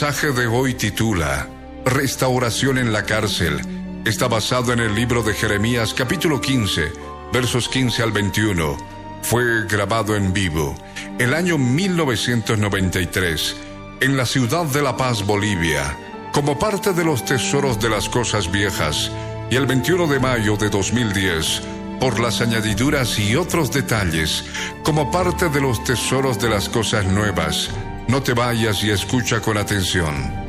Mensaje de hoy titula Restauración en la cárcel. Está basado en el libro de Jeremías capítulo 15, versos 15 al 21. Fue grabado en vivo el año 1993 en la ciudad de La Paz, Bolivia, como parte de los tesoros de las cosas viejas y el 21 de mayo de 2010 por las añadiduras y otros detalles como parte de los tesoros de las cosas nuevas no te vayas y escucha con atención.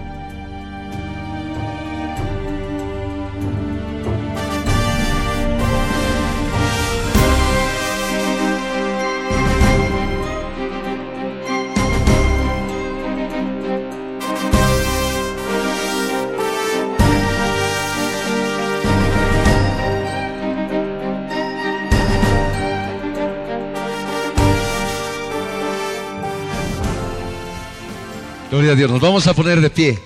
Gloria a Dios. Nos vamos a poner de pie.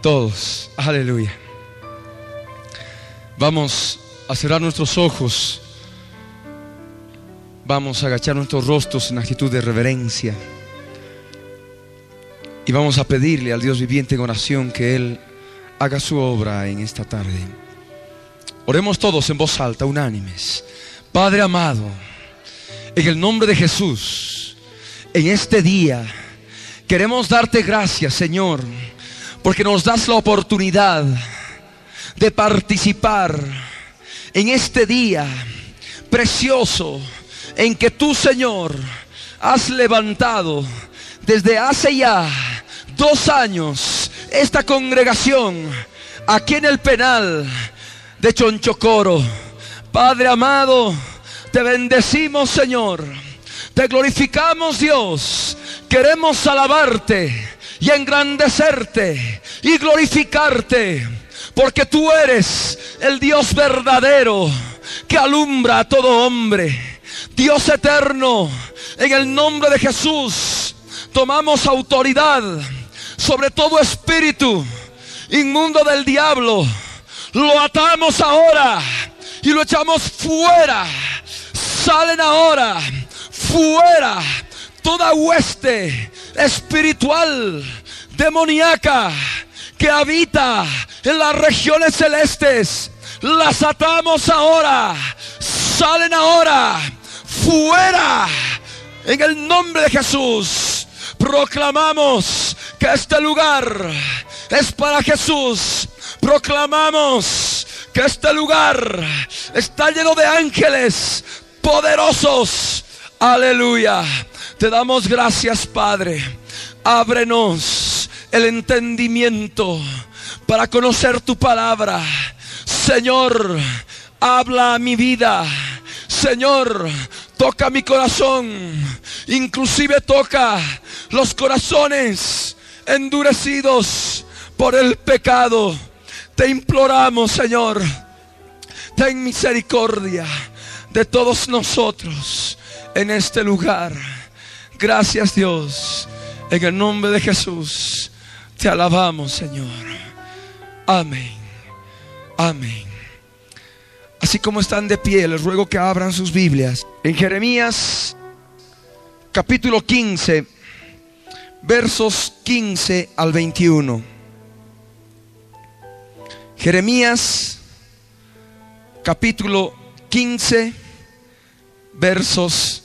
Todos. Aleluya. Vamos a cerrar nuestros ojos. Vamos a agachar nuestros rostros en actitud de reverencia. Y vamos a pedirle al Dios viviente en oración que Él haga su obra en esta tarde. Oremos todos en voz alta, unánimes. Padre amado, en el nombre de Jesús, en este día Queremos darte gracias, Señor, porque nos das la oportunidad de participar en este día precioso en que tú, Señor, has levantado desde hace ya dos años esta congregación aquí en el penal de Chonchocoro. Padre amado, te bendecimos, Señor. Te glorificamos, Dios queremos alabarte y engrandecerte y glorificarte, porque tú eres el Dios verdadero que alumbra a todo hombre. Dios eterno, en el nombre de Jesús, tomamos autoridad sobre todo espíritu inmundo del diablo. Lo atamos ahora y lo echamos fuera. Salen ahora, fuera toda hueste espiritual, demoníaca, que habita en las regiones celestes. Las atamos ahora. Salen ahora. Fuera. En el nombre de Jesús. Proclamamos que este lugar es para Jesús. Proclamamos que este lugar está lleno de ángeles poderosos. Aleluya. Te damos gracias, Padre. Ábrenos el entendimiento para conocer tu palabra. Señor, habla a mi vida. Señor, toca mi corazón. Inclusive toca los corazones endurecidos por el pecado. Te imploramos, Señor, ten misericordia de todos nosotros en este lugar. Gracias Dios. En el nombre de Jesús te alabamos, Señor. Amén. Amén. Así como están de pie, les ruego que abran sus Biblias. En Jeremías capítulo 15, versos 15 al 21. Jeremías capítulo 15, versos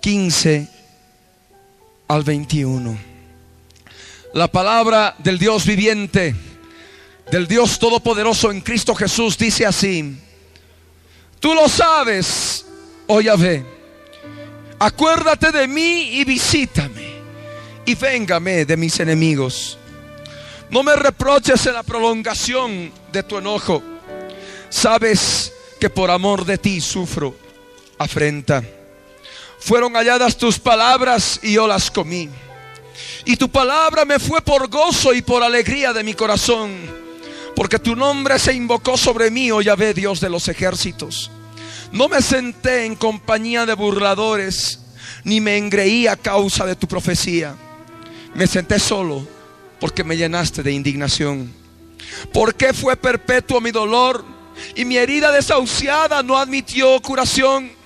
15 al 21. La palabra del Dios viviente, del Dios todopoderoso en Cristo Jesús dice así, tú lo sabes, oh Yahvé, acuérdate de mí y visítame y véngame de mis enemigos. No me reproches en la prolongación de tu enojo, sabes que por amor de ti sufro afrenta. Fueron halladas tus palabras y yo las comí. Y tu palabra me fue por gozo y por alegría de mi corazón, porque tu nombre se invocó sobre mí, oh Yahvé, Dios de los ejércitos. No me senté en compañía de burladores, ni me engreí a causa de tu profecía. Me senté solo porque me llenaste de indignación. ¿Por qué fue perpetuo mi dolor y mi herida desahuciada no admitió curación?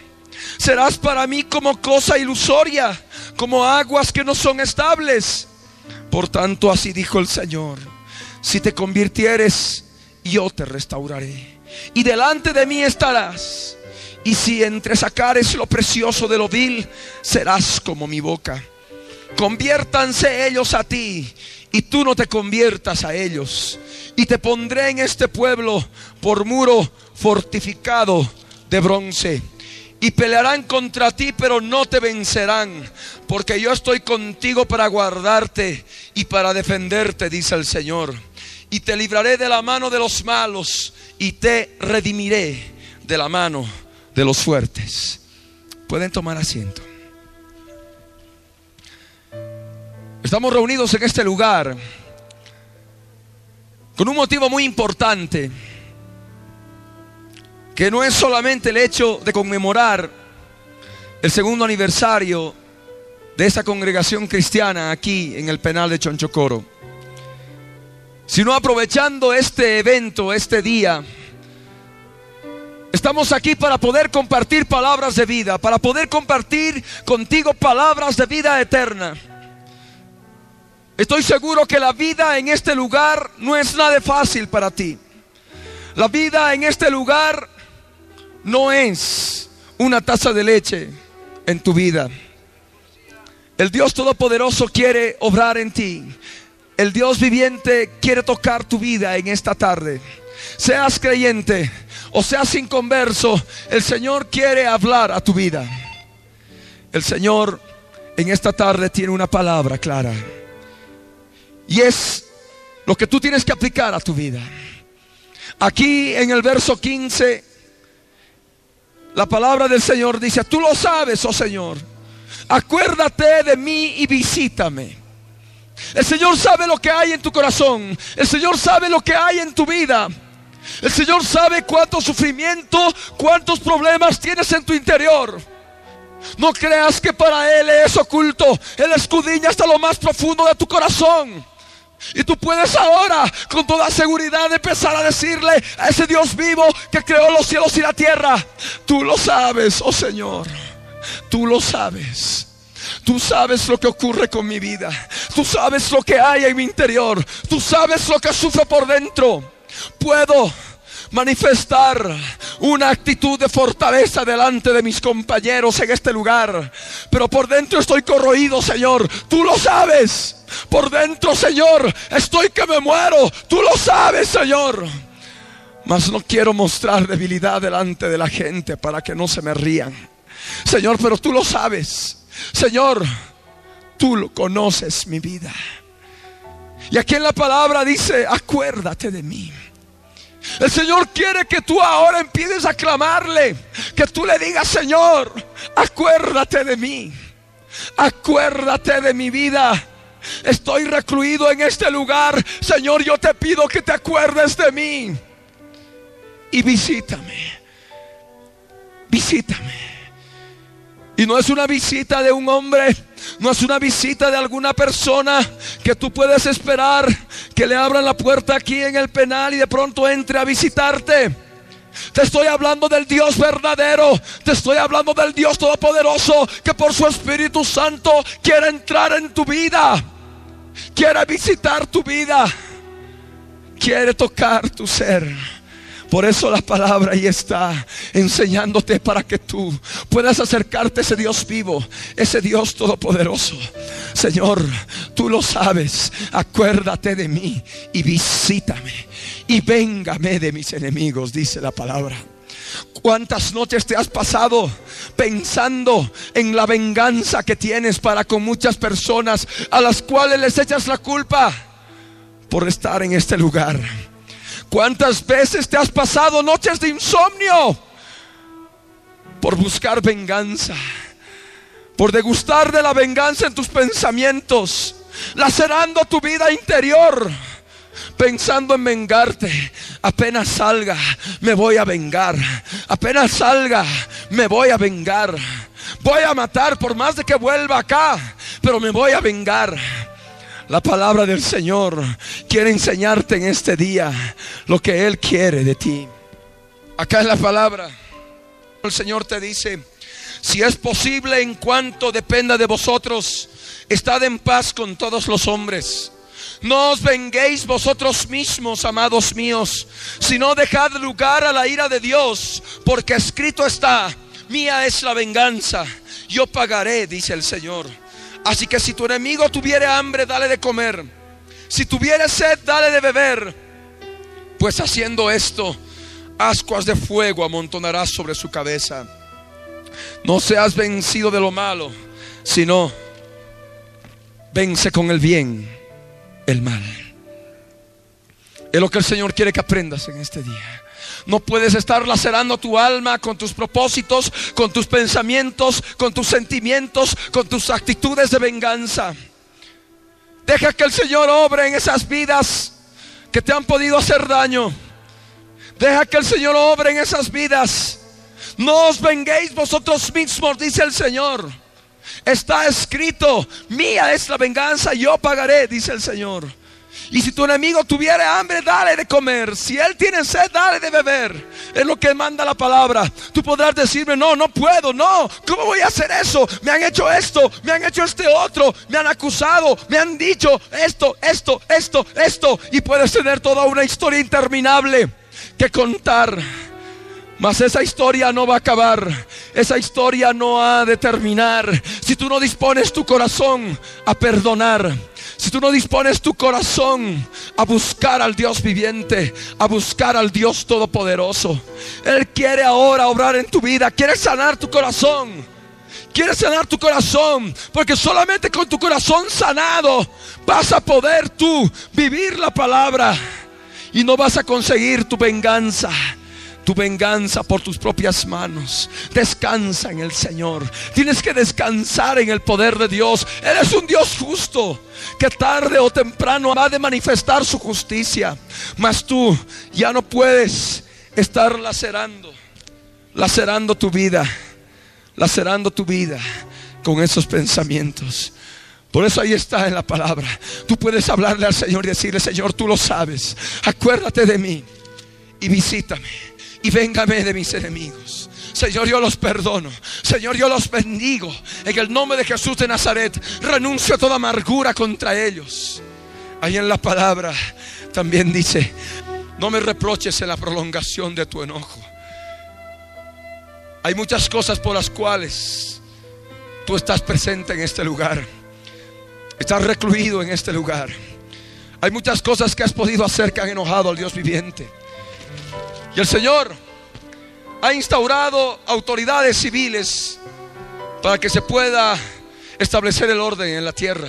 Serás para mí como cosa ilusoria, como aguas que no son estables. Por tanto, así dijo el Señor, si te convirtieres, yo te restauraré. Y delante de mí estarás. Y si entresacares lo precioso de lo vil, serás como mi boca. Conviértanse ellos a ti y tú no te conviertas a ellos. Y te pondré en este pueblo por muro fortificado de bronce. Y pelearán contra ti, pero no te vencerán, porque yo estoy contigo para guardarte y para defenderte, dice el Señor. Y te libraré de la mano de los malos y te redimiré de la mano de los fuertes. Pueden tomar asiento. Estamos reunidos en este lugar con un motivo muy importante, que no es solamente el hecho de conmemorar el segundo aniversario de esa congregación cristiana aquí en el penal de Chonchocoro, sino aprovechando este evento, este día, Estamos aquí para poder compartir palabras de vida, para poder compartir contigo palabras de vida eterna. Estoy seguro que la vida en este lugar no es nada fácil para ti. La vida en este lugar no es una taza de leche en tu vida. El Dios Todopoderoso quiere obrar en ti. El Dios viviente quiere tocar tu vida en esta tarde. Seas creyente o seas inconverso, el Señor quiere hablar a tu vida. El Señor en esta tarde tiene una palabra clara. Y es lo que tú tienes que aplicar a tu vida. Aquí en el verso 15, la palabra del Señor dice, tú lo sabes, oh Señor, acuérdate de mí y visítame. El Señor sabe lo que hay en tu corazón. El Señor sabe lo que hay en tu vida. El Señor sabe cuánto sufrimiento, cuántos problemas tienes en tu interior. No creas que para Él es oculto. Él escudriña hasta lo más profundo de tu corazón. Y tú puedes ahora con toda seguridad empezar a decirle a ese Dios vivo que creó los cielos y la tierra. Tú lo sabes, oh Señor. Tú lo sabes. Tú sabes lo que ocurre con mi vida. Tú sabes lo que hay en mi interior. Tú sabes lo que sufro por dentro. Puedo manifestar una actitud de fortaleza delante de mis compañeros en este lugar. Pero por dentro estoy corroído, Señor. Tú lo sabes. Por dentro, Señor, estoy que me muero. Tú lo sabes, Señor. Mas no quiero mostrar debilidad delante de la gente para que no se me rían. Señor, pero tú lo sabes. Señor, tú lo conoces mi vida. Y aquí en la palabra dice, acuérdate de mí. El Señor quiere que tú ahora empieces a clamarle, que tú le digas, Señor, acuérdate de mí, acuérdate de mi vida. Estoy recluido en este lugar. Señor, yo te pido que te acuerdes de mí y visítame. Visítame. Y no es una visita de un hombre, no es una visita de alguna persona que tú puedes esperar que le abran la puerta aquí en el penal y de pronto entre a visitarte. Te estoy hablando del Dios verdadero. Te estoy hablando del Dios todopoderoso que por su Espíritu Santo quiere entrar en tu vida. Quiere visitar tu vida. Quiere tocar tu ser. Por eso la palabra ahí está enseñándote para que tú puedas acercarte a ese Dios vivo, ese Dios todopoderoso. Señor, tú lo sabes. Acuérdate de mí y visítame. Y véngame de mis enemigos, dice la palabra. ¿Cuántas noches te has pasado pensando en la venganza que tienes para con muchas personas a las cuales les echas la culpa por estar en este lugar? ¿Cuántas veces te has pasado noches de insomnio por buscar venganza? Por degustar de la venganza en tus pensamientos, lacerando tu vida interior pensando en vengarte. Apenas salga, me voy a vengar. Apenas salga, me voy a vengar. Voy a matar por más de que vuelva acá, pero me voy a vengar. La palabra del Señor quiere enseñarte en este día lo que Él quiere de ti. Acá es la palabra. El Señor te dice, si es posible en cuanto dependa de vosotros, estad en paz con todos los hombres. No os venguéis vosotros mismos, amados míos, sino dejad lugar a la ira de Dios, porque escrito está, mía es la venganza, yo pagaré, dice el Señor. Así que si tu enemigo tuviere hambre, dale de comer. Si tuviere sed, dale de beber. Pues haciendo esto, ascuas de fuego amontonarás sobre su cabeza. No seas vencido de lo malo, sino vence con el bien el mal. Es lo que el Señor quiere que aprendas en este día. No puedes estar lacerando tu alma con tus propósitos, con tus pensamientos, con tus sentimientos, con tus actitudes de venganza. Deja que el Señor obre en esas vidas que te han podido hacer daño. Deja que el Señor obre en esas vidas. No os venguéis vosotros mismos, dice el Señor. Está escrito, mía es la venganza, yo pagaré, dice el Señor. Y si tu enemigo tuviera hambre, dale de comer. Si él tiene sed, dale de beber. Es lo que manda la palabra. Tú podrás decirme, no, no puedo, no. ¿Cómo voy a hacer eso? Me han hecho esto, me han hecho este otro, me han acusado, me han dicho esto, esto, esto, esto. Y puedes tener toda una historia interminable que contar. Mas esa historia no va a acabar. Esa historia no ha de terminar. Si tú no dispones tu corazón a perdonar. Si tú no dispones tu corazón a buscar al Dios viviente, a buscar al Dios todopoderoso. Él quiere ahora obrar en tu vida. Quiere sanar tu corazón. Quiere sanar tu corazón. Porque solamente con tu corazón sanado vas a poder tú vivir la palabra. Y no vas a conseguir tu venganza tu venganza por tus propias manos. Descansa en el Señor. Tienes que descansar en el poder de Dios. Él es un Dios justo que tarde o temprano va de manifestar su justicia. Mas tú ya no puedes estar lacerando, lacerando tu vida, lacerando tu vida con esos pensamientos. Por eso ahí está en la palabra. Tú puedes hablarle al Señor y decirle, Señor, tú lo sabes. Acuérdate de mí y visítame y véngame de mis enemigos. Señor, yo los perdono. Señor, yo los bendigo. En el nombre de Jesús de Nazaret, renuncio a toda amargura contra ellos. Ahí en la palabra también dice, no me reproches en la prolongación de tu enojo. Hay muchas cosas por las cuales tú estás presente en este lugar. Estás recluido en este lugar. Hay muchas cosas que has podido hacer que han enojado al Dios viviente. Y el Señor ha instaurado autoridades civiles para que se pueda establecer el orden en la tierra.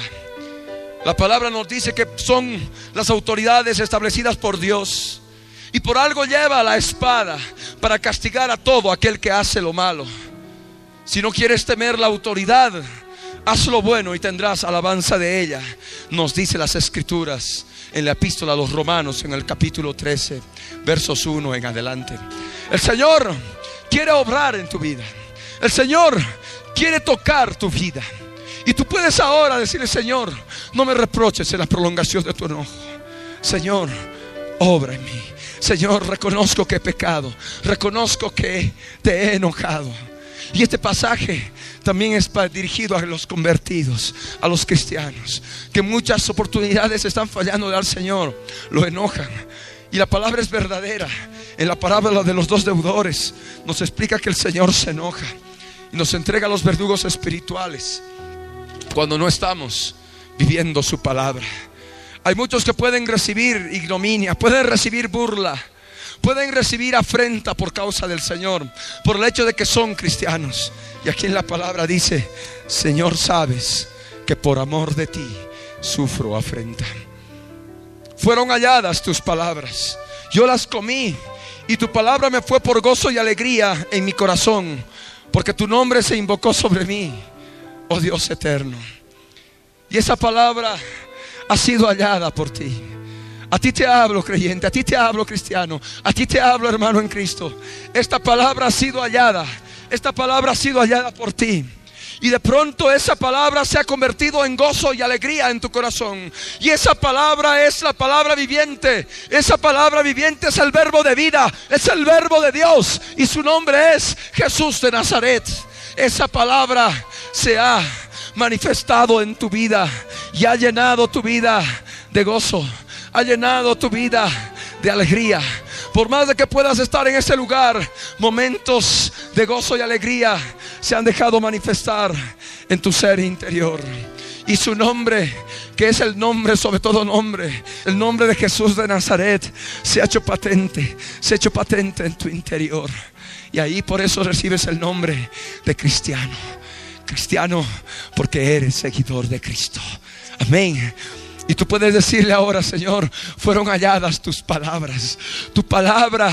La palabra nos dice que son las autoridades establecidas por Dios. Y por algo lleva la espada para castigar a todo aquel que hace lo malo. Si no quieres temer la autoridad, haz lo bueno y tendrás alabanza de ella. Nos dice las escrituras en la epístola a los romanos en el capítulo 13, versos 1 en adelante. El Señor quiere obrar en tu vida. El Señor quiere tocar tu vida. Y tú puedes ahora decirle, Señor, no me reproches en la prolongación de tu enojo. Señor, obra en mí. Señor, reconozco que he pecado. Reconozco que te he enojado. Y este pasaje también es dirigido a los convertidos, a los cristianos, que muchas oportunidades están fallando al Señor, lo enojan. Y la palabra es verdadera. En la parábola de los dos deudores nos explica que el Señor se enoja y nos entrega a los verdugos espirituales cuando no estamos viviendo su palabra. Hay muchos que pueden recibir ignominia, pueden recibir burla pueden recibir afrenta por causa del Señor, por el hecho de que son cristianos. Y aquí en la palabra dice, Señor, sabes que por amor de ti sufro afrenta. Fueron halladas tus palabras Yo las comí y tu palabra me fue por gozo y alegría en mi corazón, porque tu nombre se invocó sobre mí, oh Dios eterno. Y esa palabra ha sido hallada por ti. A ti te hablo, creyente, a ti te hablo, cristiano, a ti te hablo, hermano en Cristo. Esta palabra ha sido hallada, esta palabra ha sido hallada por ti. Y de pronto esa palabra se ha convertido en gozo y alegría en tu corazón. Y esa palabra es la palabra viviente. Esa palabra viviente es el verbo de vida. Es el verbo de Dios. Y su nombre es Jesús de Nazaret. Esa palabra se ha manifestado en tu vida y ha llenado tu vida de gozo. Ha llenado tu vida de alegría. Por más de que puedas estar en ese lugar, momentos de gozo y alegría se han dejado manifestar en tu ser interior. Y su nombre, que es el nombre sobre todo nombre, el nombre de Jesús de Nazaret, se ha hecho patente, se ha hecho patente en tu interior. Y ahí por eso recibes el nombre de cristiano. Cristiano porque eres seguidor de Cristo. Amén. Y tú puedes decirle ahora, Señor, fueron halladas tus palabras. Tu palabra,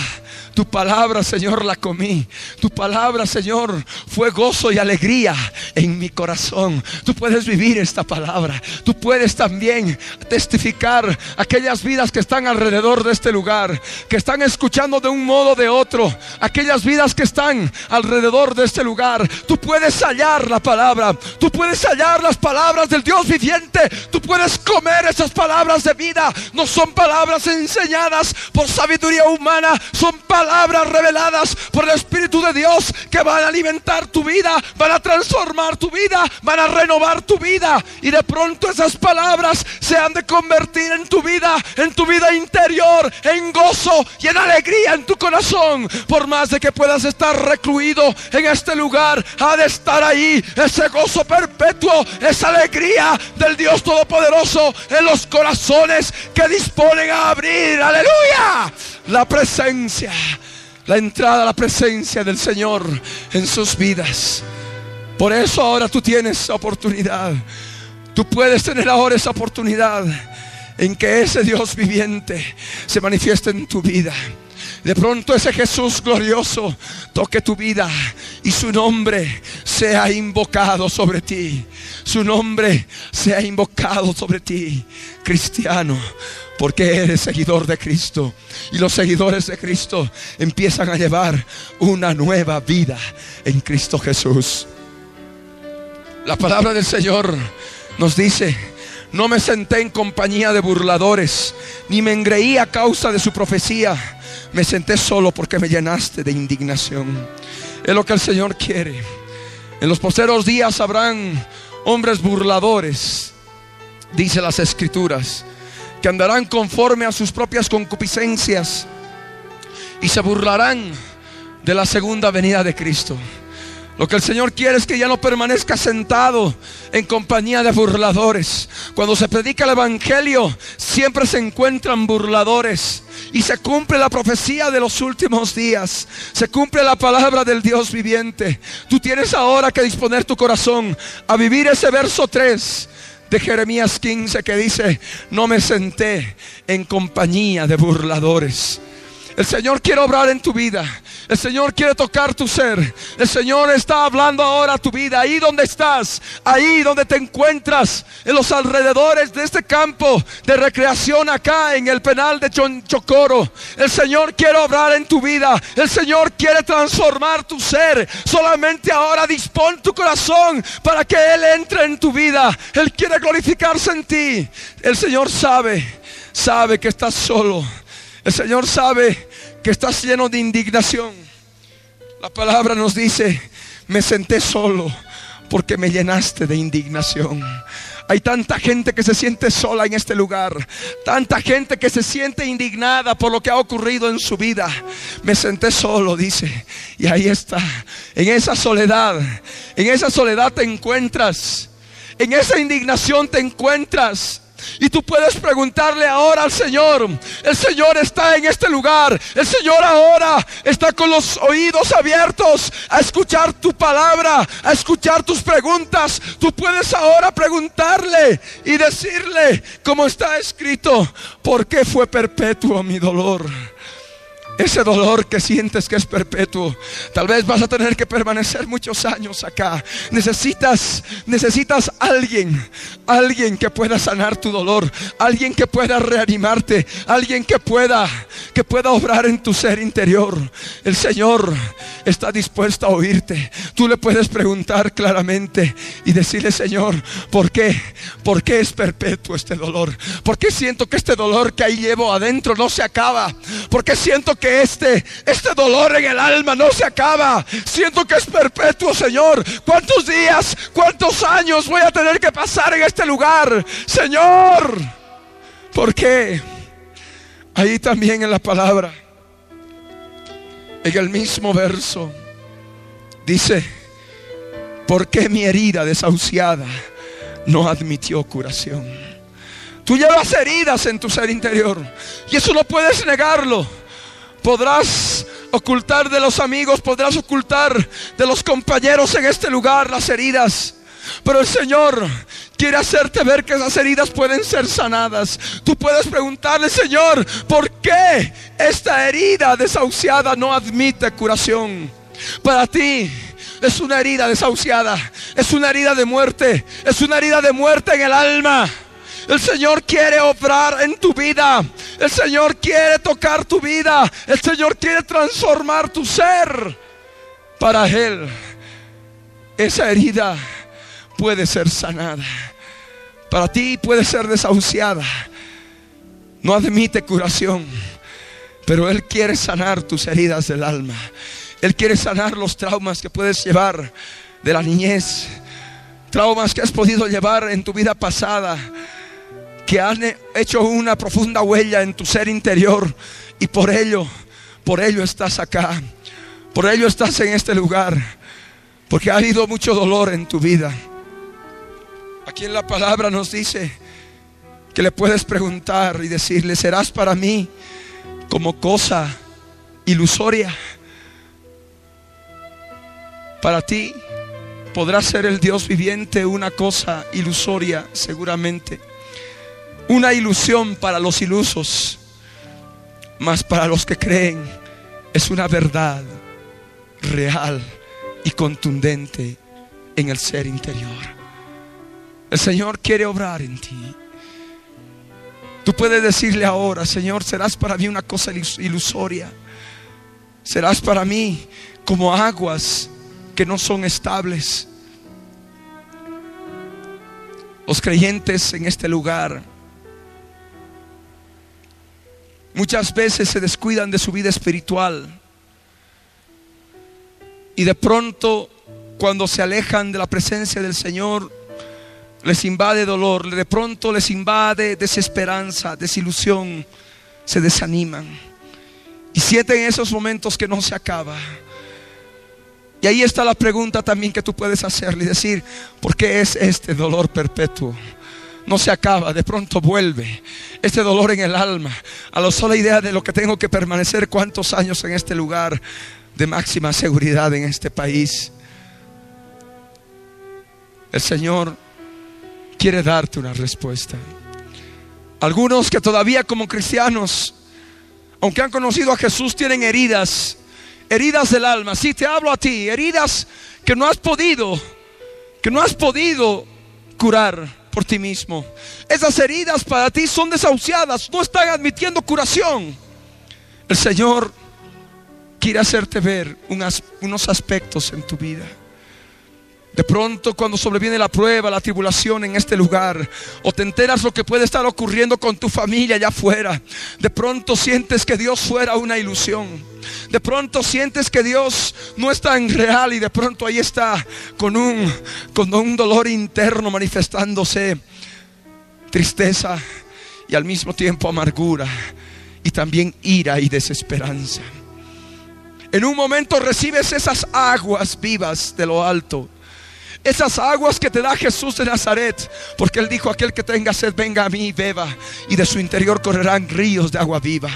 tu palabra, Señor, la comí. Tu palabra, Señor, fue gozo y alegría en mi corazón. Tú puedes vivir esta palabra. Tú puedes también testificar aquellas vidas que están alrededor de este lugar, que están escuchando de un modo o de otro. Aquellas vidas que están alrededor de este lugar. Tú puedes hallar la palabra. Tú puedes hallar las palabras del Dios viviente. Tú puedes comer esas palabras de vida no son palabras enseñadas por sabiduría humana, son palabras reveladas por el Espíritu de Dios que van a alimentar tu vida, van a transformar tu vida, van a renovar tu vida. Y de pronto esas palabras se han de convertir en tu vida, en tu vida interior, en gozo y en alegría en tu corazón. Por más de que puedas estar recluido en este lugar, ha de estar ahí ese gozo perpetuo, esa alegría del Dios Todopoderoso en los corazones que disponen a abrir, aleluya, la presencia, la entrada a la presencia del Señor en sus vidas. Por eso ahora tú tienes oportunidad. Tú puedes tener ahora esa oportunidad en que ese Dios viviente se manifieste en tu vida. De pronto ese Jesús glorioso toque tu vida y su nombre sea invocado sobre ti. Su nombre sea invocado sobre ti, cristiano. Porque eres seguidor de Cristo. Y los seguidores de Cristo empiezan a llevar una nueva vida en Cristo Jesús. La palabra del Señor nos dice, no me senté en compañía de burladores, ni me engreí a causa de su profecía. Me senté solo porque me llenaste de indignación. Es lo que el Señor quiere. En los posteros días habrán hombres burladores, dice las escrituras, que andarán conforme a sus propias concupiscencias y se burlarán de la segunda venida de Cristo. Lo que el Señor quiere es que ya no permanezca sentado en compañía de burladores. Cuando se predica el Evangelio, siempre se encuentran burladores. Y se cumple la profecía de los últimos días. Se cumple la palabra del Dios viviente. Tú tienes ahora que disponer tu corazón a vivir ese verso 3 de Jeremías 15 que dice, no me senté en compañía de burladores. El Señor quiere obrar en tu vida. El Señor quiere tocar tu ser. El Señor está hablando ahora a tu vida. Ahí donde estás. Ahí donde te encuentras. En los alrededores de este campo de recreación acá en el penal de Chocoro. El Señor quiere obrar en tu vida. El Señor quiere transformar tu ser. Solamente ahora dispón tu corazón para que Él entre en tu vida. Él quiere glorificarse en ti. El Señor sabe. Sabe que estás solo el Señor sabe que estás lleno de indignación. La palabra nos dice, me senté solo porque me llenaste de indignación. Hay tanta gente que se siente sola en este lugar. Tanta gente que se siente indignada por lo que ha ocurrido en su vida. Me senté solo, dice. Y ahí está. En esa soledad. En esa soledad te encuentras. En esa indignación te encuentras. Y tú puedes preguntarle ahora al Señor. El Señor está en este lugar. El Señor ahora está con los oídos abiertos a escuchar tu palabra, a escuchar tus preguntas. Tú puedes ahora preguntarle y decirle, como está escrito, ¿por qué fue perpetuo mi dolor? Ese dolor que sientes que es perpetuo. Tal vez vas a tener que permanecer muchos años acá. Necesitas, necesitas alguien, alguien que pueda sanar tu dolor, alguien que pueda reanimarte, alguien que pueda, que pueda obrar en tu ser interior. El Señor está dispuesto a oírte. Tú le puedes preguntar claramente y decirle, Señor, ¿por qué? ¿Por qué es perpetuo este dolor? ¿Por qué siento que este dolor que ahí llevo adentro no se acaba? ¿Por qué siento que este, este dolor en el alma no se acaba. Siento que es perpetuo, Señor. ¿Cuántos días, cuántos años voy a tener que pasar en este lugar? Señor, ¿por qué? Ahí también en la palabra, en el mismo verso, dice, ¿por qué mi herida desahuciada no admitió curación? Tú llevas heridas en tu ser interior y eso no puedes negarlo. Podrás ocultar de los amigos, podrás ocultar de los compañeros en este lugar las heridas. Pero el Señor quiere hacerte ver que esas heridas pueden ser sanadas. Tú puedes preguntarle, Señor, ¿por qué esta herida desahuciada no admite curación? Para ti es una herida desahuciada, es una herida de muerte, es una herida de muerte en el alma. El Señor quiere obrar en tu vida. El Señor quiere tocar tu vida. El Señor quiere transformar tu ser. Para Él, esa herida puede ser sanada. Para ti puede ser desahuciada. No admite curación. Pero Él quiere sanar tus heridas del alma. Él quiere sanar los traumas que puedes llevar de la niñez. Traumas que has podido llevar en tu vida pasada que han hecho una profunda huella en tu ser interior y por ello, por ello estás acá, por ello estás en este lugar, porque ha habido mucho dolor en tu vida. Aquí en la palabra nos dice que le puedes preguntar y decirle, serás para mí como cosa ilusoria. Para ti podrá ser el Dios viviente una cosa ilusoria seguramente una ilusión para los ilusos, mas para los que creen es una verdad real y contundente en el ser interior. El Señor quiere obrar en ti. Tú puedes decirle ahora, Señor, serás para mí una cosa ilusoria. Serás para mí como aguas que no son estables. Los creyentes en este lugar Muchas veces se descuidan de su vida espiritual. Y de pronto, cuando se alejan de la presencia del Señor, les invade dolor, de pronto les invade desesperanza, desilusión, se desaniman. Y sienten esos momentos que no se acaba. Y ahí está la pregunta también que tú puedes hacerle y decir, ¿por qué es este dolor perpetuo? No se acaba, de pronto vuelve. Este dolor en el alma, a la sola idea de lo que tengo que permanecer cuántos años en este lugar de máxima seguridad en este país. El Señor quiere darte una respuesta. Algunos que todavía como cristianos, aunque han conocido a Jesús, tienen heridas, heridas del alma. Si te hablo a ti, heridas que no has podido, que no has podido curar por ti mismo. Esas heridas para ti son desahuciadas, no están admitiendo curación. El Señor quiere hacerte ver unos aspectos en tu vida. De pronto cuando sobreviene la prueba, la tribulación en este lugar, o te enteras lo que puede estar ocurriendo con tu familia allá afuera, de pronto sientes que Dios fuera una ilusión. De pronto sientes que Dios no es tan real y de pronto ahí está con un, con un dolor interno manifestándose, tristeza y al mismo tiempo amargura y también ira y desesperanza. En un momento recibes esas aguas vivas de lo alto esas aguas que te da Jesús de Nazaret. Porque Él dijo, aquel que tenga sed, venga a mí y beba. Y de su interior correrán ríos de agua viva.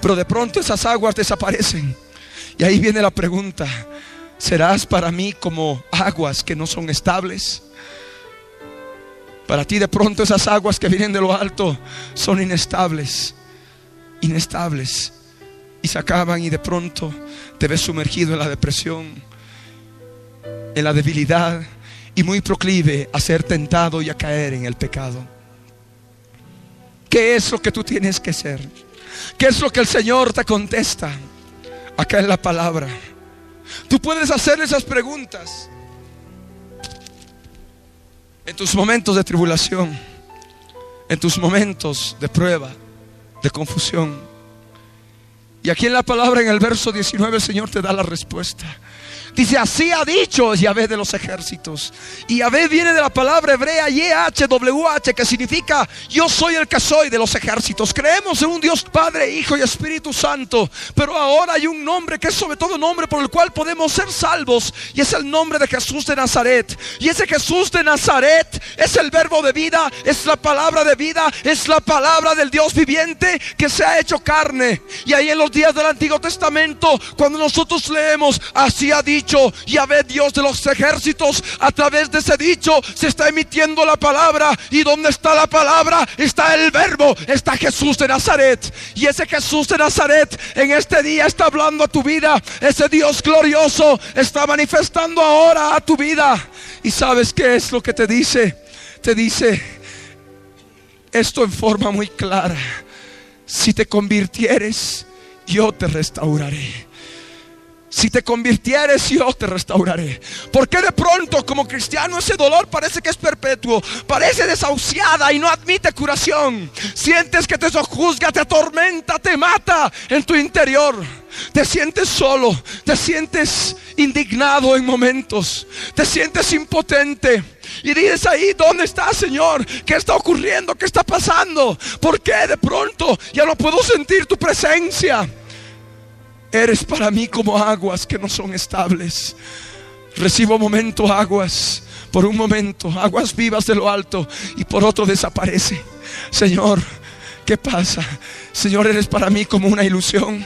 Pero de pronto esas aguas desaparecen. Y ahí viene la pregunta, ¿serás para mí como aguas que no son estables? Para ti de pronto esas aguas que vienen de lo alto son inestables, inestables. y se acaban y de pronto te ves sumergido en la depresión, en la debilidad y muy proclive a ser tentado y a caer en el pecado. ¿Qué es lo que tú tienes que hacer? ¿Qué es lo que el Señor te contesta? Acá en la palabra. Tú puedes hacer esas preguntas en tus momentos de tribulación, en tus momentos de prueba, de confusión. Y aquí en la palabra, en el verso 19, el Señor te da la respuesta. Dice, así ha dicho Yahvé de los ejércitos. Y Yahvé viene de la palabra hebrea YHWH, que significa yo soy el que soy de los ejércitos. Creemos en un Dios Padre, Hijo y Espíritu Santo. Pero ahora hay un nombre que es sobre todo nombre por el cual podemos ser salvos. Y es el nombre de Jesús de Nazaret. Y ese Jesús de Nazaret es el verbo de vida, es la palabra de vida, es la palabra del Dios viviente que se ha hecho carne. Y ahí en los días del Antiguo Testamento, cuando nosotros leemos, así ha dicho dicho, Yahvé Dios de los ejércitos, a través de ese dicho se está emitiendo la palabra. ¿Y donde está la palabra? Está el verbo, está Jesús de Nazaret. Y ese Jesús de Nazaret en este día está hablando a tu vida. Ese Dios glorioso está manifestando ahora a tu vida. ¿Y sabes qué es lo que te dice? Te dice esto en forma muy clara. Si te convirtieres, yo te restauraré. Si te convirtieres, yo te restauraré. Porque de pronto, como cristiano, ese dolor parece que es perpetuo, parece desahuciada y no admite curación. Sientes que te sojuzga, te atormenta, te mata en tu interior. Te sientes solo, te sientes indignado en momentos, te sientes impotente. Y dices ahí, ¿dónde está, Señor? ¿Qué está ocurriendo? ¿Qué está pasando? ¿Por qué de pronto ya no puedo sentir tu presencia? Eres para mí como aguas que no son estables. Recibo momento aguas, por un momento, aguas vivas de lo alto y por otro desaparece. Señor, ¿qué pasa? Señor, eres para mí como una ilusión.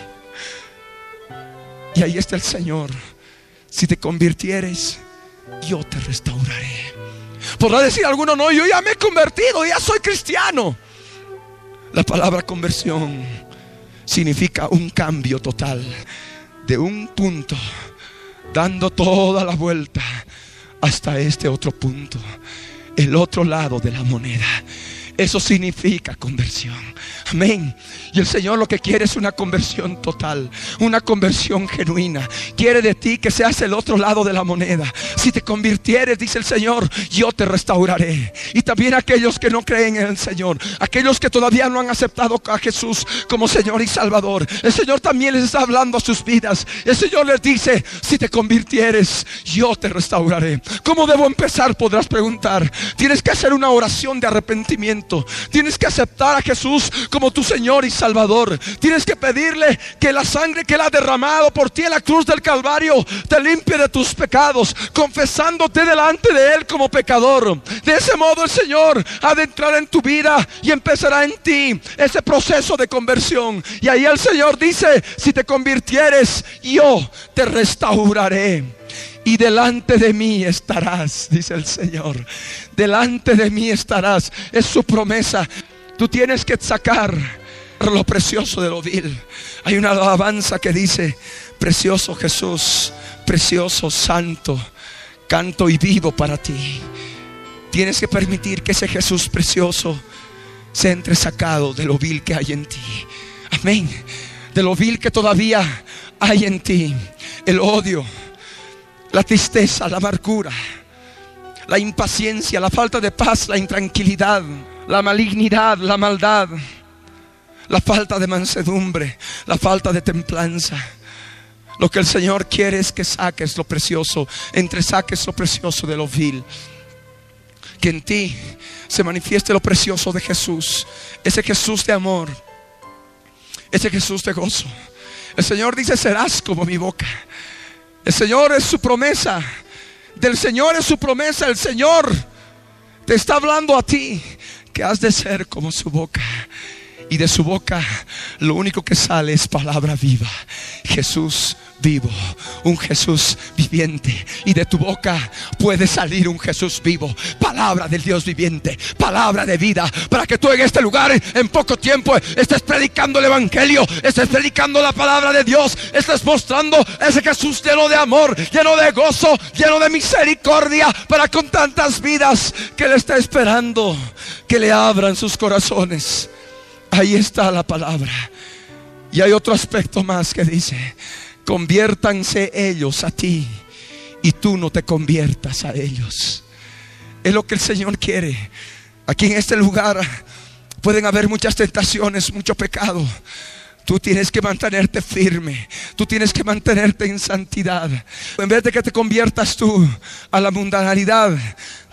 Y ahí está el Señor. Si te convirtieres, yo te restauraré. Podrá decir alguno, no, yo ya me he convertido, ya soy cristiano. La palabra conversión significa un cambio total de un punto, dando toda la vuelta hasta este otro punto, el otro lado de la moneda. Eso significa conversión. Amén. Y el Señor lo que quiere es una conversión total, una conversión genuina. Quiere de ti que seas el otro lado de la moneda. Si te convirtieres, dice el Señor, yo te restauraré. Y también aquellos que no creen en el Señor, aquellos que todavía no han aceptado a Jesús como Señor y Salvador, el Señor también les está hablando a sus vidas. El Señor les dice, si te convirtieres, yo te restauraré. ¿Cómo debo empezar? Podrás preguntar. Tienes que hacer una oración de arrepentimiento. Tienes que aceptar a Jesús como tu Señor y Salvador. Tienes que pedirle que la sangre que Él ha derramado por ti en la cruz del Calvario te limpie de tus pecados, confesándote delante de Él como pecador. De ese modo el Señor ha de entrar en tu vida y empezará en ti ese proceso de conversión. Y ahí el Señor dice, si te convirtieres, yo te restauraré y delante de mí estarás, dice el Señor. Delante de mí estarás. Es su promesa. Tú tienes que sacar lo precioso de lo vil. Hay una alabanza que dice, precioso Jesús, precioso santo, canto y vivo para ti. Tienes que permitir que ese Jesús precioso sea entresacado de lo vil que hay en ti. Amén. De lo vil que todavía hay en ti. El odio, la tristeza, la amargura, la impaciencia, la falta de paz, la intranquilidad la malignidad, la maldad, la falta de mansedumbre, la falta de templanza. Lo que el Señor quiere es que saques lo precioso, entre saques lo precioso de lo vil. Que en ti se manifieste lo precioso de Jesús, ese Jesús de amor, ese Jesús de gozo. El Señor dice, serás como mi boca. El Señor es su promesa. Del Señor es su promesa. El Señor te está hablando a ti que has de ser como su boca. Y de su boca lo único que sale es palabra viva. Jesús vivo, un Jesús viviente. Y de tu boca puede salir un Jesús vivo. Palabra del Dios viviente, palabra de vida, para que tú en este lugar en poco tiempo estés predicando el Evangelio, estés predicando la palabra de Dios, estés mostrando ese Jesús lleno de amor, lleno de gozo, lleno de misericordia para con tantas vidas que le está esperando que le abran sus corazones. Ahí está la palabra. Y hay otro aspecto más que dice, conviértanse ellos a ti y tú no te conviertas a ellos. Es lo que el Señor quiere. Aquí en este lugar pueden haber muchas tentaciones, mucho pecado. Tú tienes que mantenerte firme. Tú tienes que mantenerte en santidad. En vez de que te conviertas tú a la mundanalidad,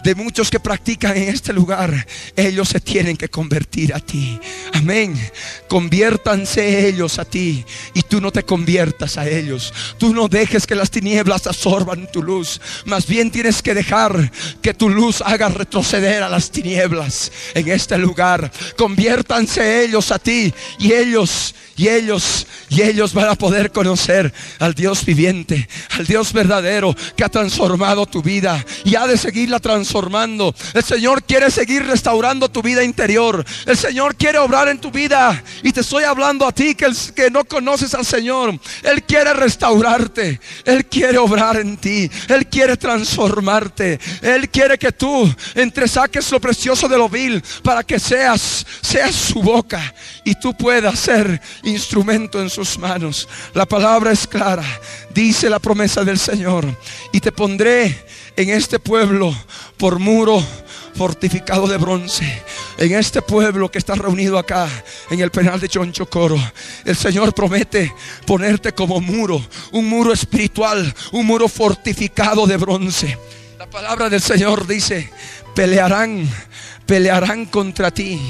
de muchos que practican en este lugar, ellos se tienen que convertir a ti. Amén. Conviértanse ellos a ti y tú no te conviertas a ellos. Tú no dejes que las tinieblas absorban tu luz. Más bien tienes que dejar que tu luz haga retroceder a las tinieblas en este lugar. Conviértanse ellos a ti y ellos y ellos, y ellos van a poder conocer al Dios viviente, al Dios verdadero que ha transformado tu vida y ha de seguirla transformando. El Señor quiere seguir restaurando tu vida interior. El Señor quiere obrar en tu vida. Y te estoy hablando a ti que, que no conoces al Señor. Él quiere restaurarte. Él quiere obrar en ti. Él quiere transformarte. Él quiere que tú entresaques lo precioso de lo vil para que seas, seas su boca y tú puedas ser instrumento en sus manos. La palabra es clara. Dice la promesa del Señor. Y te pondré en este pueblo por muro fortificado de bronce. En este pueblo que está reunido acá, en el penal de Chonchocoro, el Señor promete ponerte como muro, un muro espiritual, un muro fortificado de bronce. La palabra del Señor dice, pelearán, pelearán contra ti,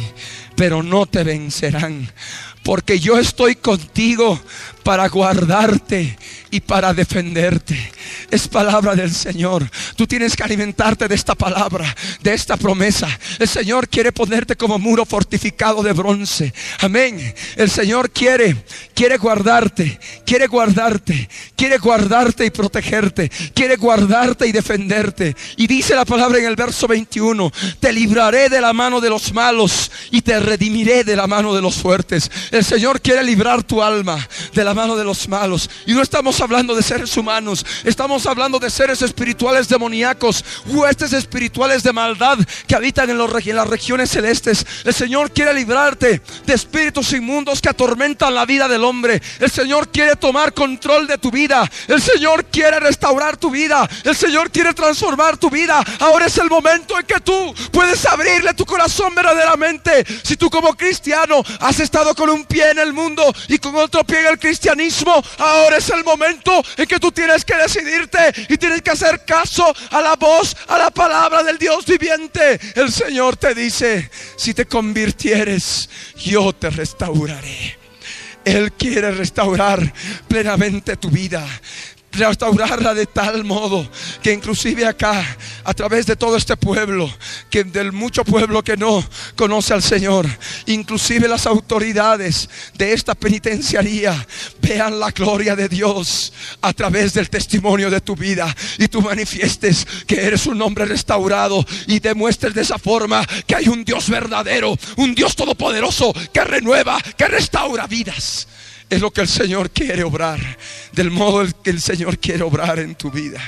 pero no te vencerán porque yo estoy contigo para guardarte y para defenderte. Es palabra del Señor. Tú tienes que alimentarte de esta palabra, de esta promesa. El Señor quiere ponerte como muro fortificado de bronce. Amén. El Señor quiere, quiere guardarte, quiere guardarte, quiere guardarte y protegerte, quiere guardarte y defenderte. Y dice la palabra en el verso 21, te libraré de la mano de los malos y te redimiré de la mano de los fuertes. El Señor quiere librar tu alma de la mano de los malos. Y no estamos hablando de seres humanos, estamos hablando de seres espirituales demoníacos, huestes espirituales de maldad que habitan en, los, en las regiones celestes. El Señor quiere librarte de espíritus inmundos que atormentan la vida del hombre. El Señor quiere tomar control de tu vida. El Señor quiere restaurar tu vida. El Señor quiere transformar tu vida. Ahora es el momento en que tú puedes abrirle tu corazón verdaderamente. Si tú como cristiano has estado con un pie en el mundo y con otro pie en el cristianismo, ahora es el momento en que tú tienes que decidirte y tienes que hacer caso a la voz, a la palabra del Dios viviente. El Señor te dice, si te convirtieres, yo te restauraré. Él quiere restaurar plenamente tu vida restaurarla de tal modo que inclusive acá, a través de todo este pueblo, que del mucho pueblo que no conoce al Señor, inclusive las autoridades de esta penitenciaría vean la gloria de Dios a través del testimonio de tu vida y tú manifiestes que eres un hombre restaurado y demuestres de esa forma que hay un Dios verdadero, un Dios todopoderoso que renueva, que restaura vidas. Es lo que el Señor quiere obrar, del modo que el Señor quiere obrar en tu vida.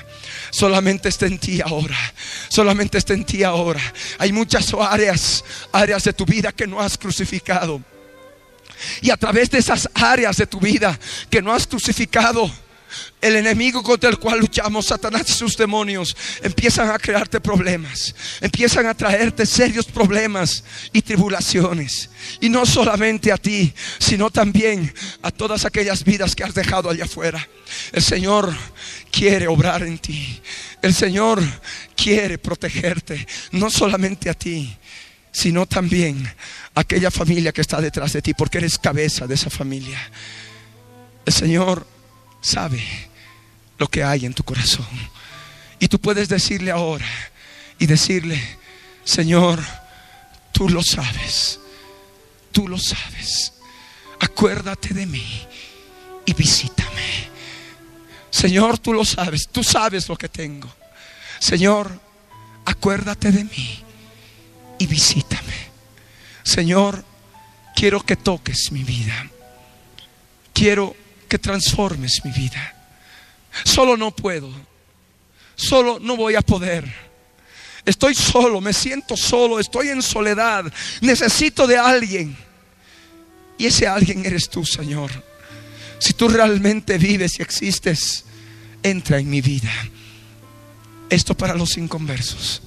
Solamente está en ti ahora. Solamente está en ti ahora. Hay muchas áreas, áreas de tu vida que no has crucificado. Y a través de esas áreas de tu vida que no has crucificado, el enemigo contra el cual luchamos, Satanás y sus demonios, empiezan a crearte problemas, empiezan a traerte serios problemas y tribulaciones. Y no solamente a ti, sino también a todas aquellas vidas que has dejado allá afuera. El Señor quiere obrar en ti. El Señor quiere protegerte, no solamente a ti, sino también a aquella familia que está detrás de ti, porque eres cabeza de esa familia. El Señor sabe lo que hay en tu corazón. Y tú puedes decirle ahora y decirle, Señor, tú lo sabes, tú lo sabes. Acuérdate de mí y visítame. Señor, tú lo sabes, tú sabes lo que tengo. Señor, acuérdate de mí y visítame. Señor, quiero que toques mi vida. Quiero que transformes mi vida. Solo no puedo. Solo no voy a poder. Estoy solo, me siento solo, estoy en soledad. Necesito de alguien. Y ese alguien eres tú, Señor. Si tú realmente vives y existes, entra en mi vida. Esto para los inconversos.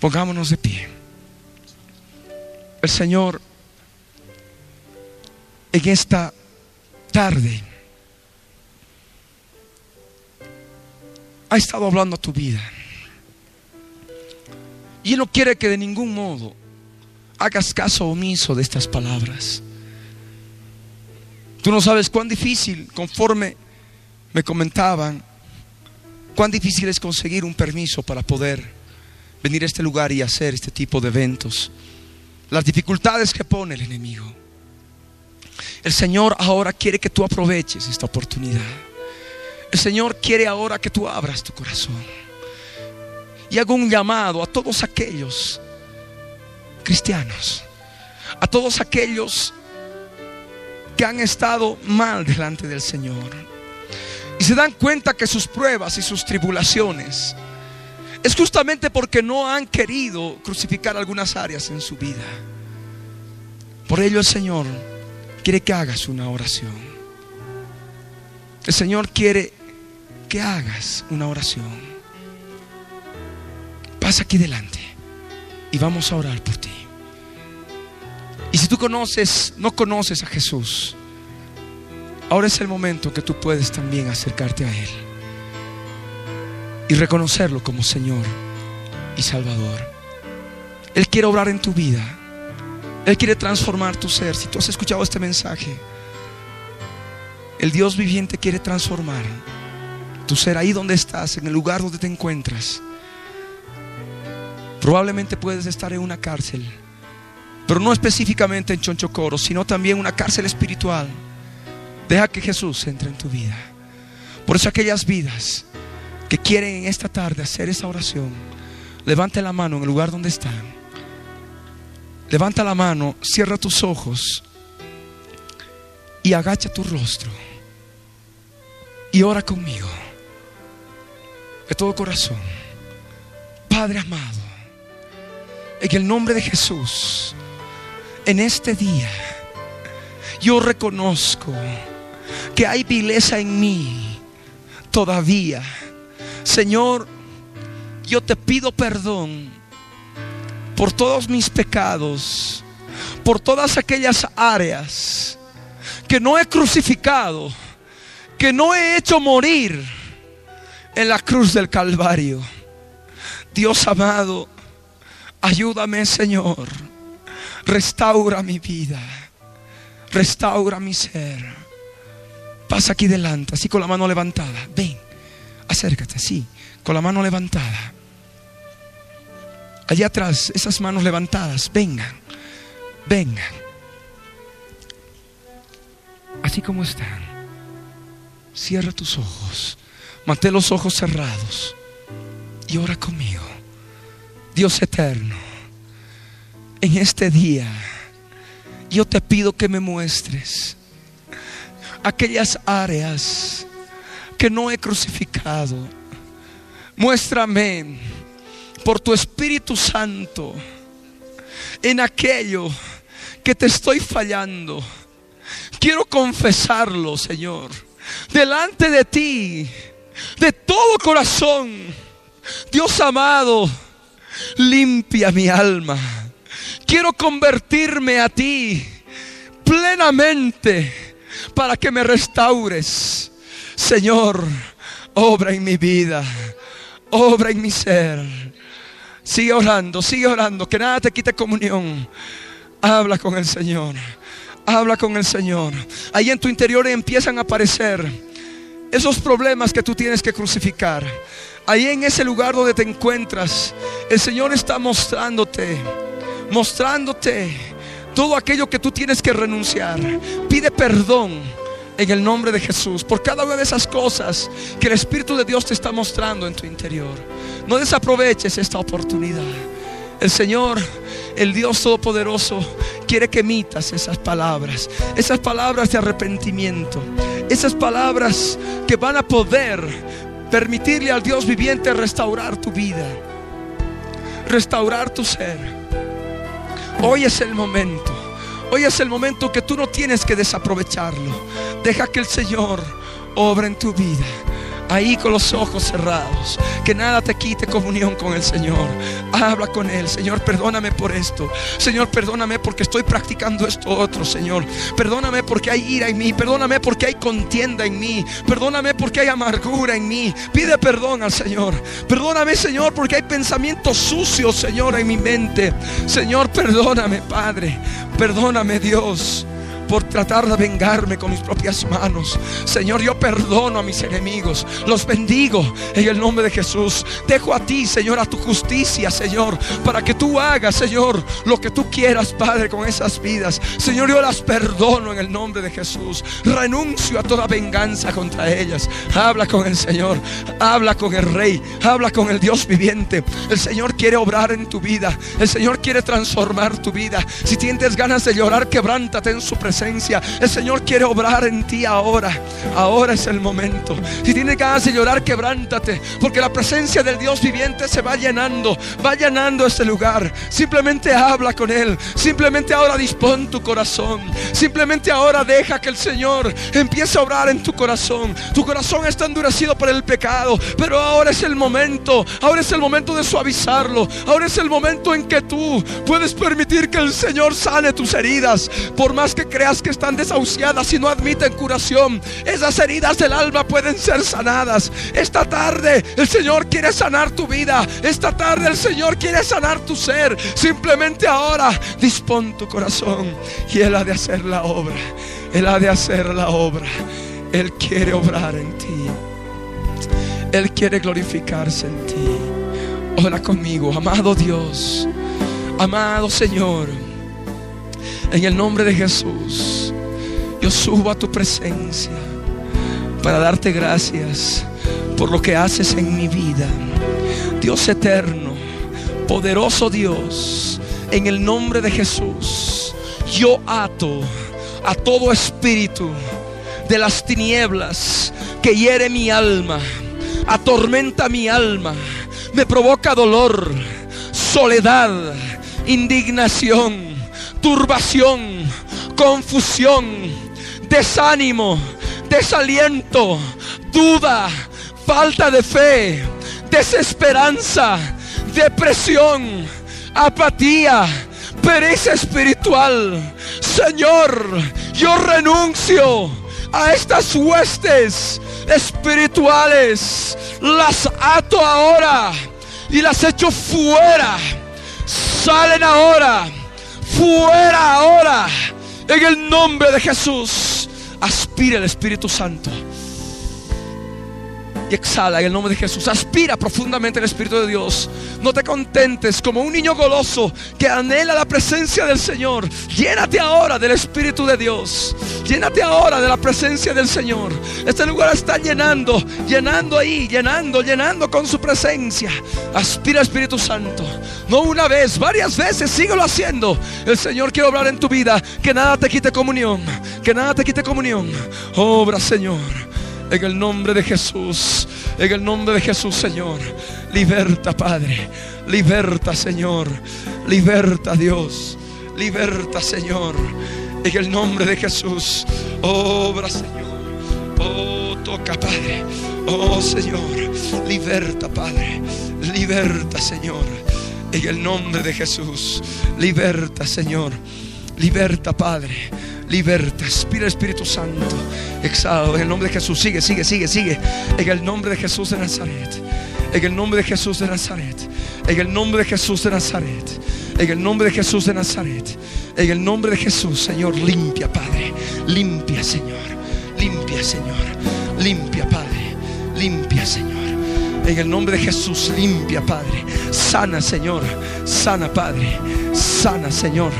Pongámonos de pie. El Señor en esta tarde ha estado hablando a tu vida. Y Él no quiere que de ningún modo hagas caso omiso de estas palabras. Tú no sabes cuán difícil, conforme me comentaban, cuán difícil es conseguir un permiso para poder venir a este lugar y hacer este tipo de eventos. Las dificultades que pone el enemigo. El Señor ahora quiere que tú aproveches esta oportunidad. El Señor quiere ahora que tú abras tu corazón. Y hago un llamado a todos aquellos cristianos, a todos aquellos que han estado mal delante del Señor y se dan cuenta que sus pruebas y sus tribulaciones es justamente porque no han querido crucificar algunas áreas en su vida. Por ello el Señor quiere que hagas una oración. El Señor quiere que hagas una oración. Pasa aquí delante y vamos a orar por ti. Y si tú conoces, no conoces a Jesús, ahora es el momento que tú puedes también acercarte a Él y reconocerlo como Señor y Salvador. Él quiere obrar en tu vida. Él quiere transformar tu ser. Si tú has escuchado este mensaje, el Dios viviente quiere transformar tu ser ahí donde estás, en el lugar donde te encuentras. Probablemente puedes estar en una cárcel, pero no específicamente en Chonchocoro, sino también una cárcel espiritual. Deja que Jesús entre en tu vida. Por eso aquellas vidas que quieren en esta tarde hacer esa oración, levante la mano en el lugar donde están. Levanta la mano, cierra tus ojos y agacha tu rostro y ora conmigo de todo corazón. Padre amado, en el nombre de Jesús, en este día, yo reconozco que hay vileza en mí todavía. Señor, yo te pido perdón por todos mis pecados, por todas aquellas áreas que no he crucificado, que no he hecho morir en la cruz del Calvario. Dios amado, ayúdame Señor, restaura mi vida, restaura mi ser. Pasa aquí delante, así con la mano levantada. Ven, acércate, así, con la mano levantada. Allá atrás, esas manos levantadas, vengan, vengan. Así como están. Cierra tus ojos. Mantén los ojos cerrados. Y ora conmigo. Dios eterno, en este día yo te pido que me muestres aquellas áreas que no he crucificado. Muéstrame por tu Espíritu Santo en aquello que te estoy fallando. Quiero confesarlo, Señor, delante de ti, de todo corazón. Dios amado, limpia mi alma. Quiero convertirme a ti plenamente para que me restaures. Señor, obra en mi vida, obra en mi ser. Sigue orando, sigue orando, que nada te quite comunión. Habla con el Señor, habla con el Señor. Ahí en tu interior empiezan a aparecer esos problemas que tú tienes que crucificar. Ahí en ese lugar donde te encuentras, el Señor está mostrándote, mostrándote todo aquello que tú tienes que renunciar. Pide perdón en el nombre de Jesús por cada una de esas cosas que el Espíritu de Dios te está mostrando en tu interior. No desaproveches esta oportunidad. El Señor el Dios Todopoderoso quiere que emitas esas palabras, esas palabras de arrepentimiento, esas palabras que van a poder permitirle al Dios viviente restaurar tu vida, restaurar tu ser. Hoy es el momento, hoy es el momento que tú no tienes que desaprovecharlo. Deja que el Señor obra en tu vida ahí con los ojos cerrados. Que nada te quite comunión con el Señor. Habla con Él. Señor, perdóname por esto. Señor, perdóname porque estoy practicando esto otro, Señor. Perdóname porque hay ira en mí. Perdóname porque hay contienda en mí. Perdóname porque hay amargura en mí. Pide perdón al Señor. Perdóname, Señor, porque hay pensamientos sucios, Señor, en mi mente. Señor, perdóname, Padre. Perdóname, Dios por tratar de vengarme con mis propias manos. Señor, yo perdono a mis enemigos. Los bendigo en el nombre de Jesús. Dejo a ti, Señor, a tu justicia, Señor, para que tú hagas, Señor, lo que tú quieras, Padre, con esas vidas. Señor, yo las perdono en el nombre de Jesús. Renuncio a toda venganza contra ellas. Habla con el Señor. Habla con el Rey. Habla con el Dios viviente. El Señor quiere obrar en tu vida. El Señor quiere transformar tu vida. Si tienes ganas de llorar, quebrántate en su presencia el Señor quiere obrar en ti ahora. Ahora es el momento. Si tienes ganas de llorar, quebrántate. Porque la presencia del Dios viviente se va llenando. Va llenando este lugar. Simplemente habla con Él. Simplemente ahora dispón tu corazón. Simplemente ahora deja que el Señor empiece a obrar en tu corazón. Tu corazón está endurecido por el pecado. Pero ahora es el momento. Ahora es el momento de suavizarlo. Ahora es el momento en que tú puedes permitir que el Señor sane tus heridas. Por más que creas que están desahuciadas y no admiten curación. Esas heridas del alma pueden ser sanadas. Esta tarde el Señor quiere sanar tu vida. Esta tarde el Señor quiere sanar tu ser. Simplemente ahora dispón tu corazón y Él ha de hacer la obra. Él ha de hacer la obra. Él quiere obrar en ti. Él quiere glorificarse en ti. Ora conmigo, amado Dios, amado Señor. En el nombre de Jesús, yo subo a tu presencia para darte gracias por lo que haces en mi vida. Dios eterno, poderoso Dios, en el nombre de Jesús, yo ato a todo espíritu de las tinieblas que hiere mi alma, atormenta mi alma, me provoca dolor, soledad, indignación turbación, confusión, desánimo, desaliento, duda, falta de fe, desesperanza, depresión, apatía, pereza espiritual. Señor, yo renuncio a estas huestes espirituales. Las ato ahora y las echo fuera. Salen ahora Fuera ahora. En el nombre de Jesús. Aspira el Espíritu Santo y exhala en el nombre de Jesús. Aspira profundamente el Espíritu de Dios. No te contentes como un niño goloso que anhela la presencia del Señor. Llénate ahora del Espíritu de Dios. Llénate ahora de la presencia del Señor. Este lugar está llenando, llenando ahí, llenando, llenando con su presencia. Aspira Espíritu Santo. No una vez, varias veces, síguelo haciendo. El Señor quiere obrar en tu vida. Que nada te quite comunión. Que nada te quite comunión. Obra, Señor. En el nombre de Jesús. En el nombre de Jesús, Señor. Liberta, Padre. Liberta, Señor. Liberta, Dios. Liberta, Señor. En el nombre de Jesús. Obra, Señor. Oh, toca, Padre. Oh, Señor. Liberta, Padre. Liberta, Señor. En el nombre de Jesús. Liberta, Señor. Liberta, Padre. Liberta, Espíritu, Espíritu Santo. Exhalo en el nombre de Jesús. Sigue, sigue, sigue, sigue. En el nombre de Jesús de Nazaret. En el nombre de Jesús de Nazaret. En el nombre de Jesús de Nazaret. En el nombre de Jesús de Nazaret. En el nombre de Jesús, Señor, limpia, Padre. Limpia, Señor. Limpia, Señor. Limpia, Padre. Limpia, Señor. En el nombre de Jesús, limpia, Padre. Sana, Señor. Sana, Padre. Sana, Señor.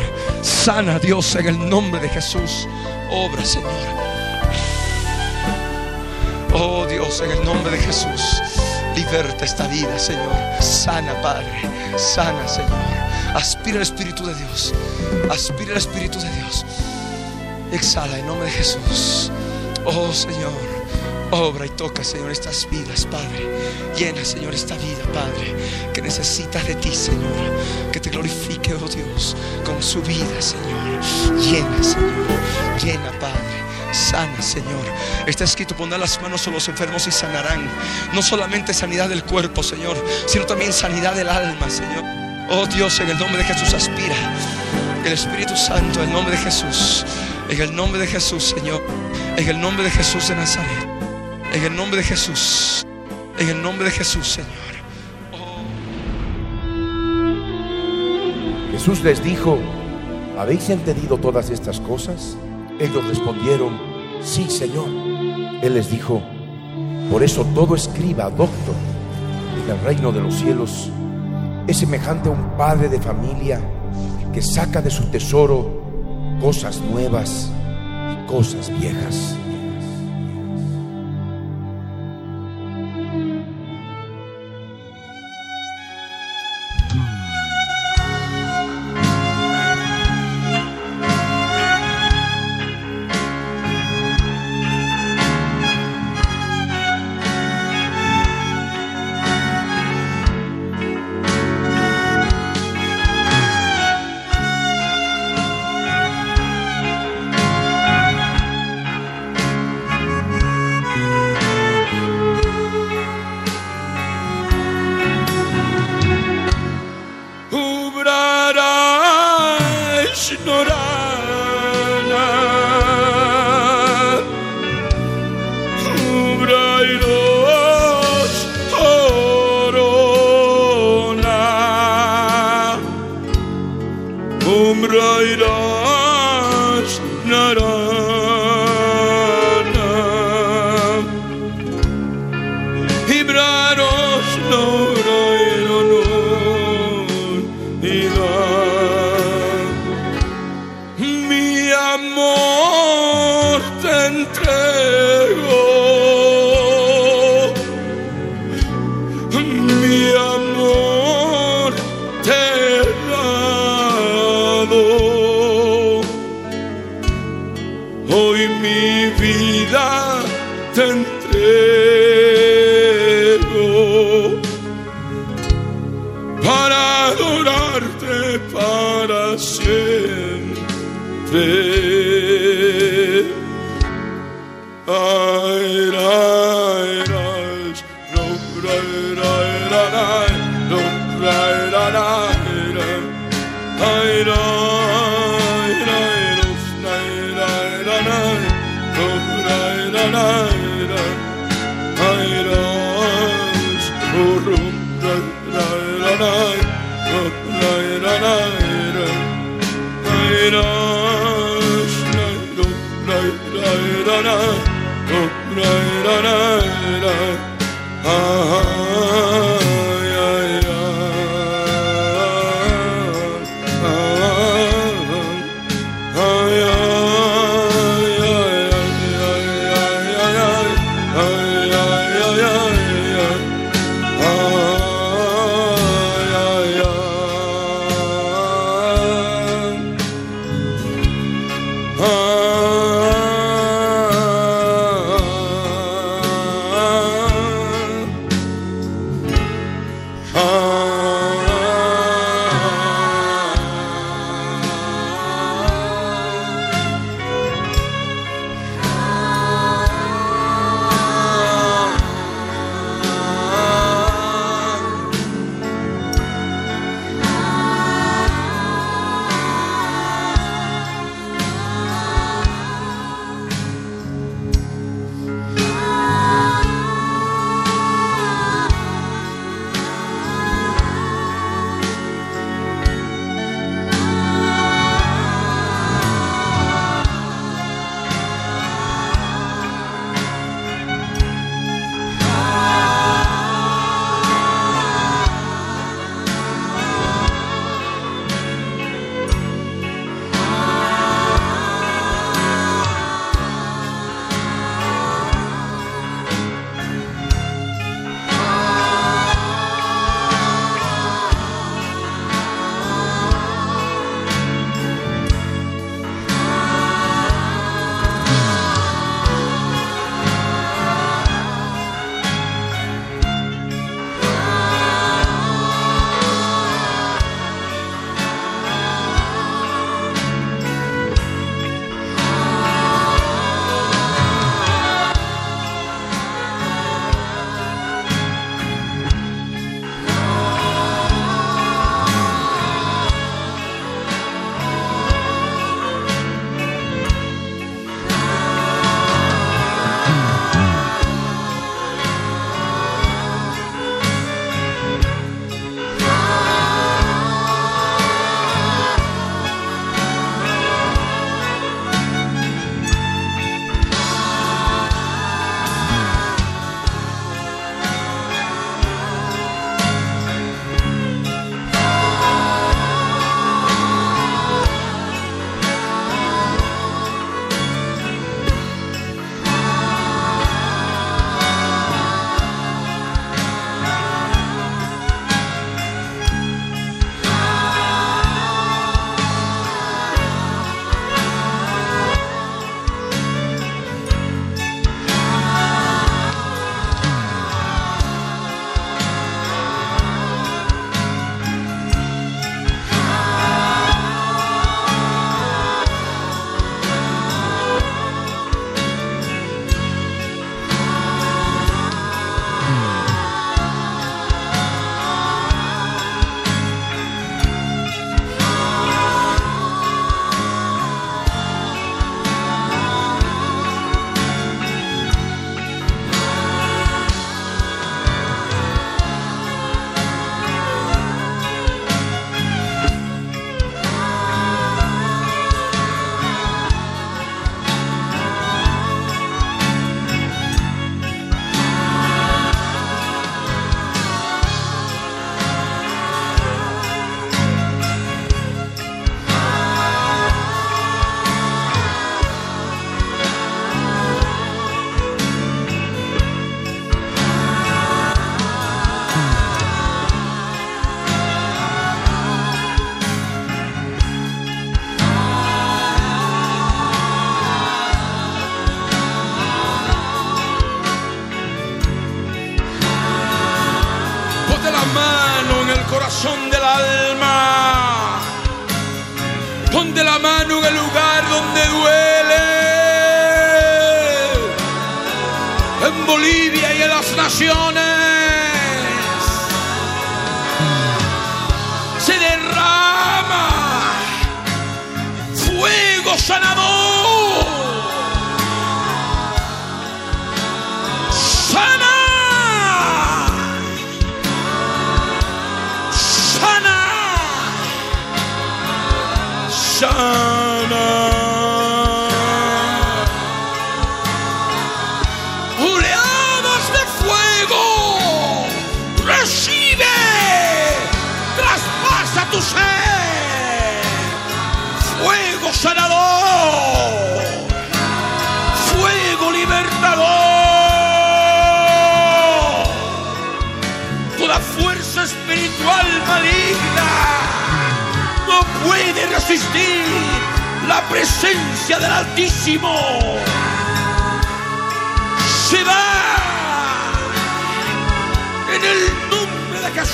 Sana, Dios, en el nombre de Jesús. Obra, Señor. Oh Dios, en el nombre de Jesús. Liberta esta vida, Señor. Sana, Padre. Sana, Señor. Aspira el Espíritu de Dios. Aspira el Espíritu de Dios. Exhala en nombre de Jesús. Oh Señor, obra y toca, Señor, estas vidas, Padre. Llena, Señor, esta vida, Padre, que necesitas de ti, Señor. Que te glorifique, oh Dios, con su vida, Señor. Llena, Señor. Llena, Padre. Sana, Señor. Está escrito, pondrán las manos a los enfermos y sanarán. No solamente sanidad del cuerpo, Señor, sino también sanidad del alma, Señor. Oh Dios, en el nombre de Jesús aspira. El Espíritu Santo, en el nombre de Jesús. En el nombre de Jesús, Señor. En el nombre de Jesús de Nazaret. En el nombre de Jesús. En el nombre de Jesús, Señor. Jesús les dijo, ¿habéis entendido todas estas cosas? Ellos respondieron, sí, Señor. Él les dijo, por eso todo escriba, doctor, en el reino de los cielos es semejante a un padre de familia que saca de su tesoro cosas nuevas y cosas viejas.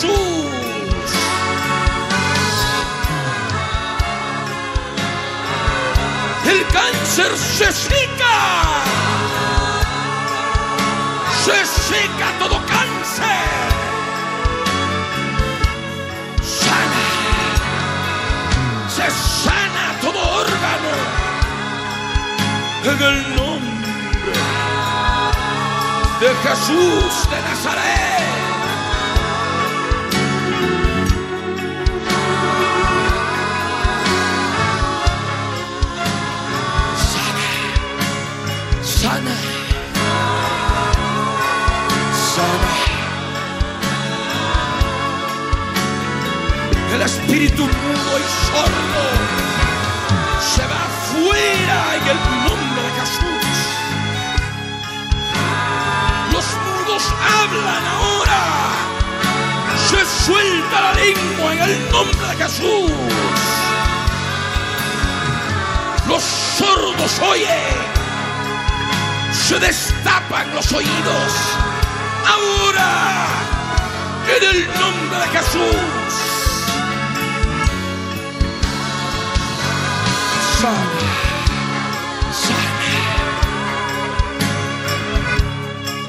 Jesús. El cáncer se seca. Se seca todo cáncer. Sana. Se sana todo órgano. En el nombre de Jesús de Nazaret. El espíritu mudo y sordo se va afuera en el nombre de Jesús. Los mudos hablan ahora. Se suelta la lengua en el nombre de Jesús. Los sordos oyen se destapan los oídos. Ahora, en el nombre de Jesús. Sana, sana,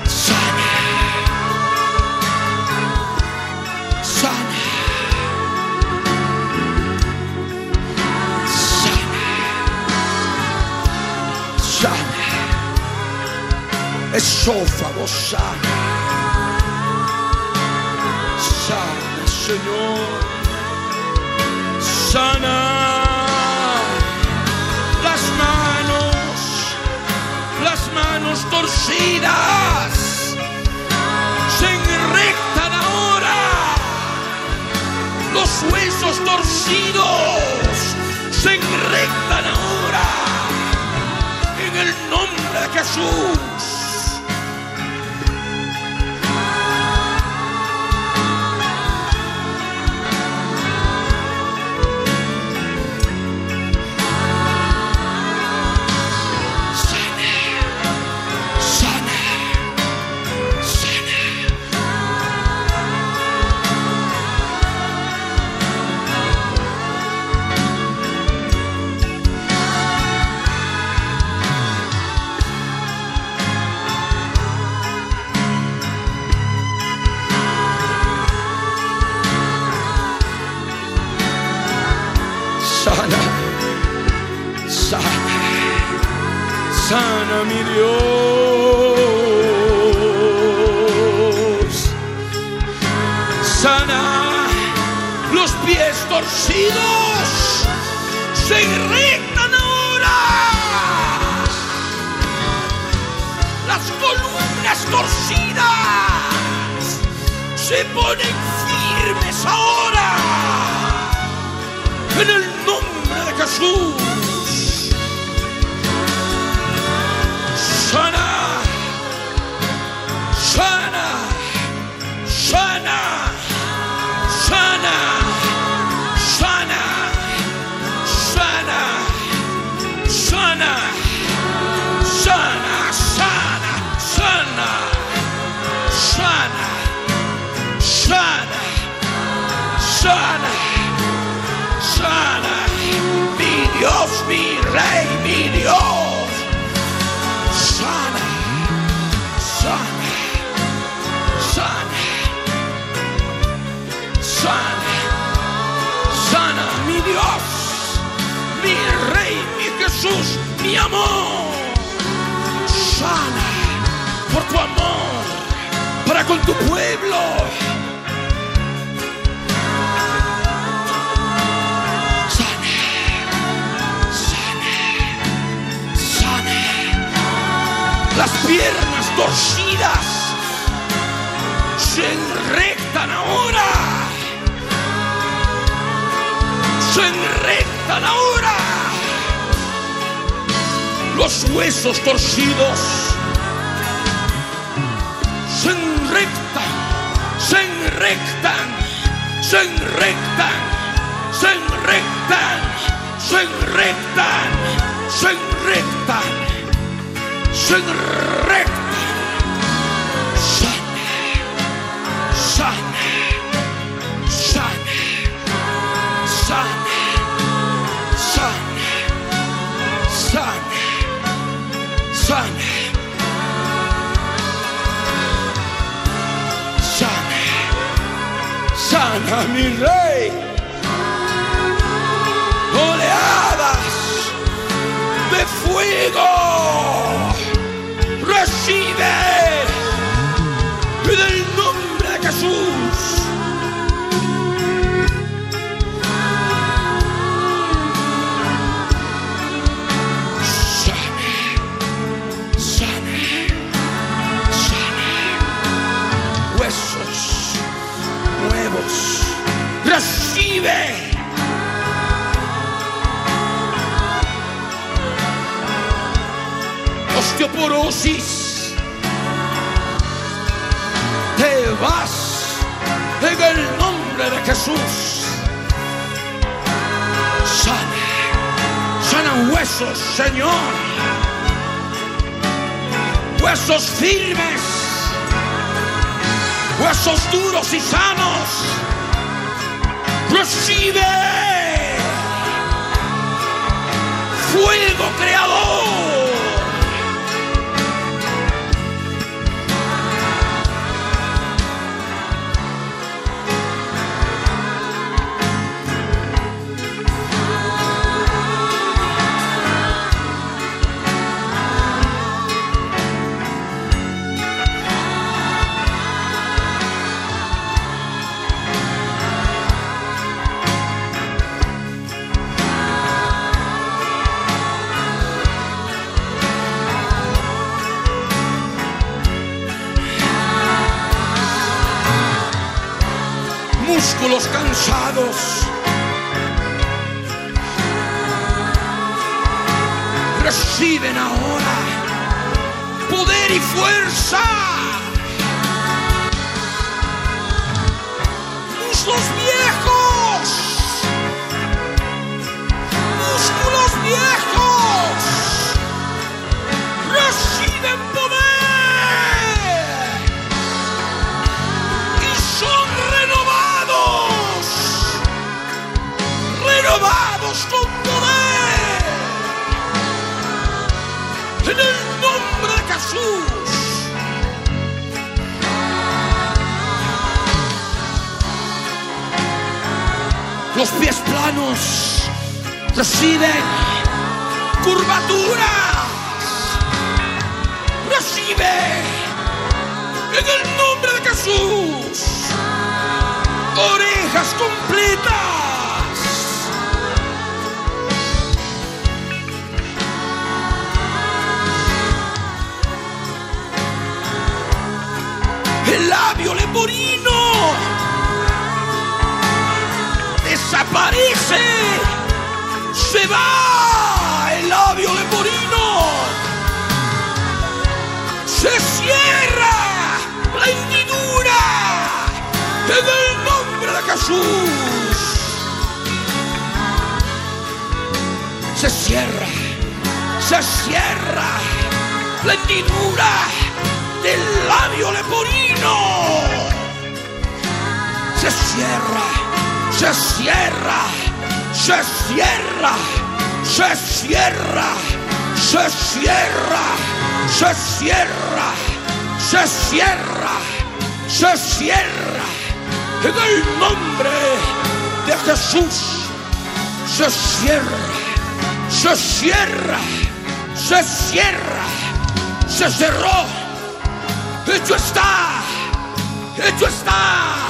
sana, sana, sana, sana esófago sana. Señor. Sana las manos, las manos torcidas. Se enrectan ahora. Los huesos torcidos se enrectan ahora. En el nombre de Jesús. Se de Jesús. Sana, sanan huesos, Señor. Huesos firmes, huesos duros y sanos. Recibe fuego creador. Deus. Se va el labio leporino. Se cierra la hendidura en el nombre de Jesús. Se cierra, se cierra la hendidura del labio leporino. Se cierra, se cierra, se cierra, se cierra, se cierra, se cierra, se cierra, se cierra. En el nombre de Jesús se cierra, se cierra, se cierra, se cerró. Hecho está, hecho está.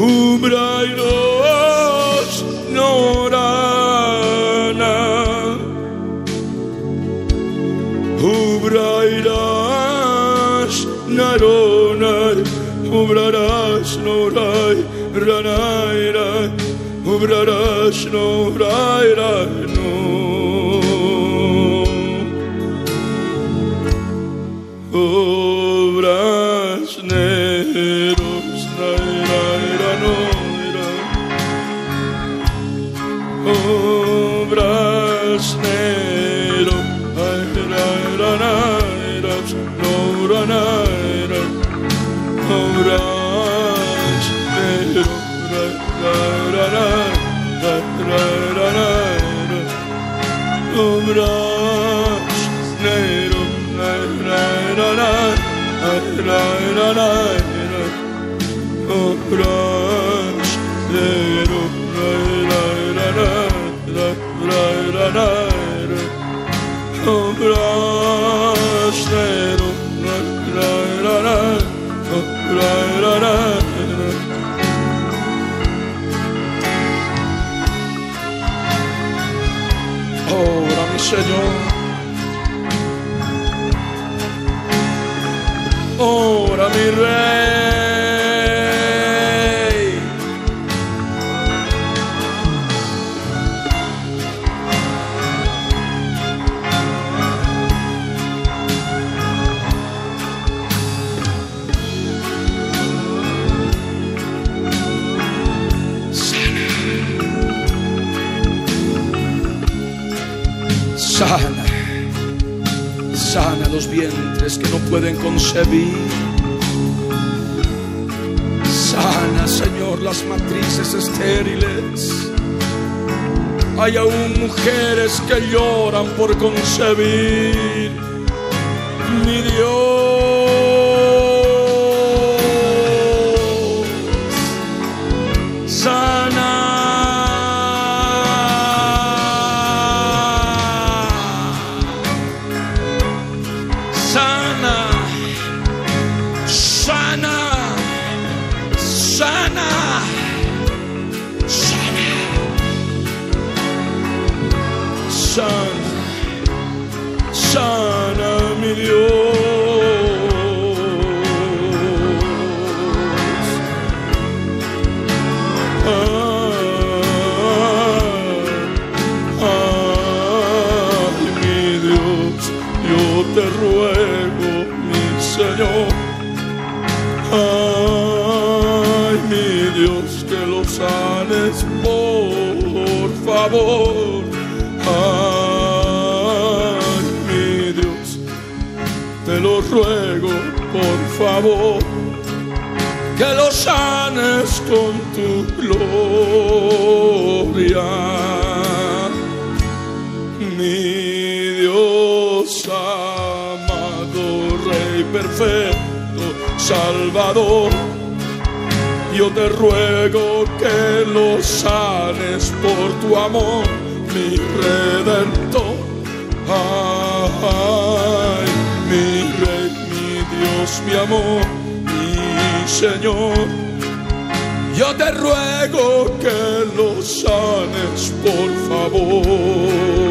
Ubrairos norana Ubrairas naronai Ubraras norai ranaira Ubraras noraira no Señor. Ora mi Rey. Pueden concebir. Sana, Señor, las matrices estériles. Hay aún mujeres que lloran por concebir. Mi Dios. Mi Dios. Ay, mi Dios, yo te ruego, mi Señor. Ay, mi Dios, que lo sanes, por favor. Ruego, por favor que lo sanes con tu gloria. Mi Dios amado, Rey perfecto, Salvador, yo te ruego que lo sanes por tu amor, mi Redentor. Mi amor, mi Señor. Yo te ruego que lo sanes, por favor.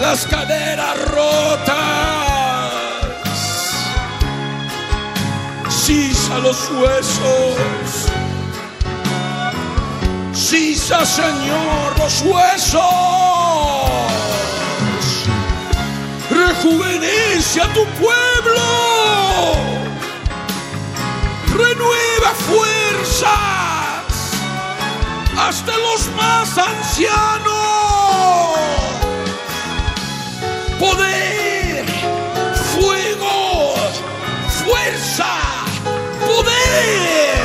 Las caderas rotas. Sisa los huesos. Sisa, Señor, los huesos. Rejuvenece a tu pueblo. Renueva fuerzas hasta los más ancianos. Poder, fuego, fuerza, poder,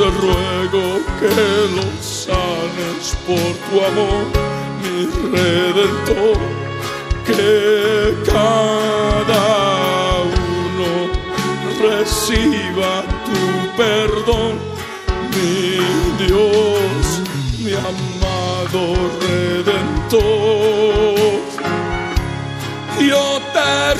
te ruego que los sanes por tu amor, mi redentor, que cada uno reciba tu perdón, mi Dios, mi amado redentor. Yo te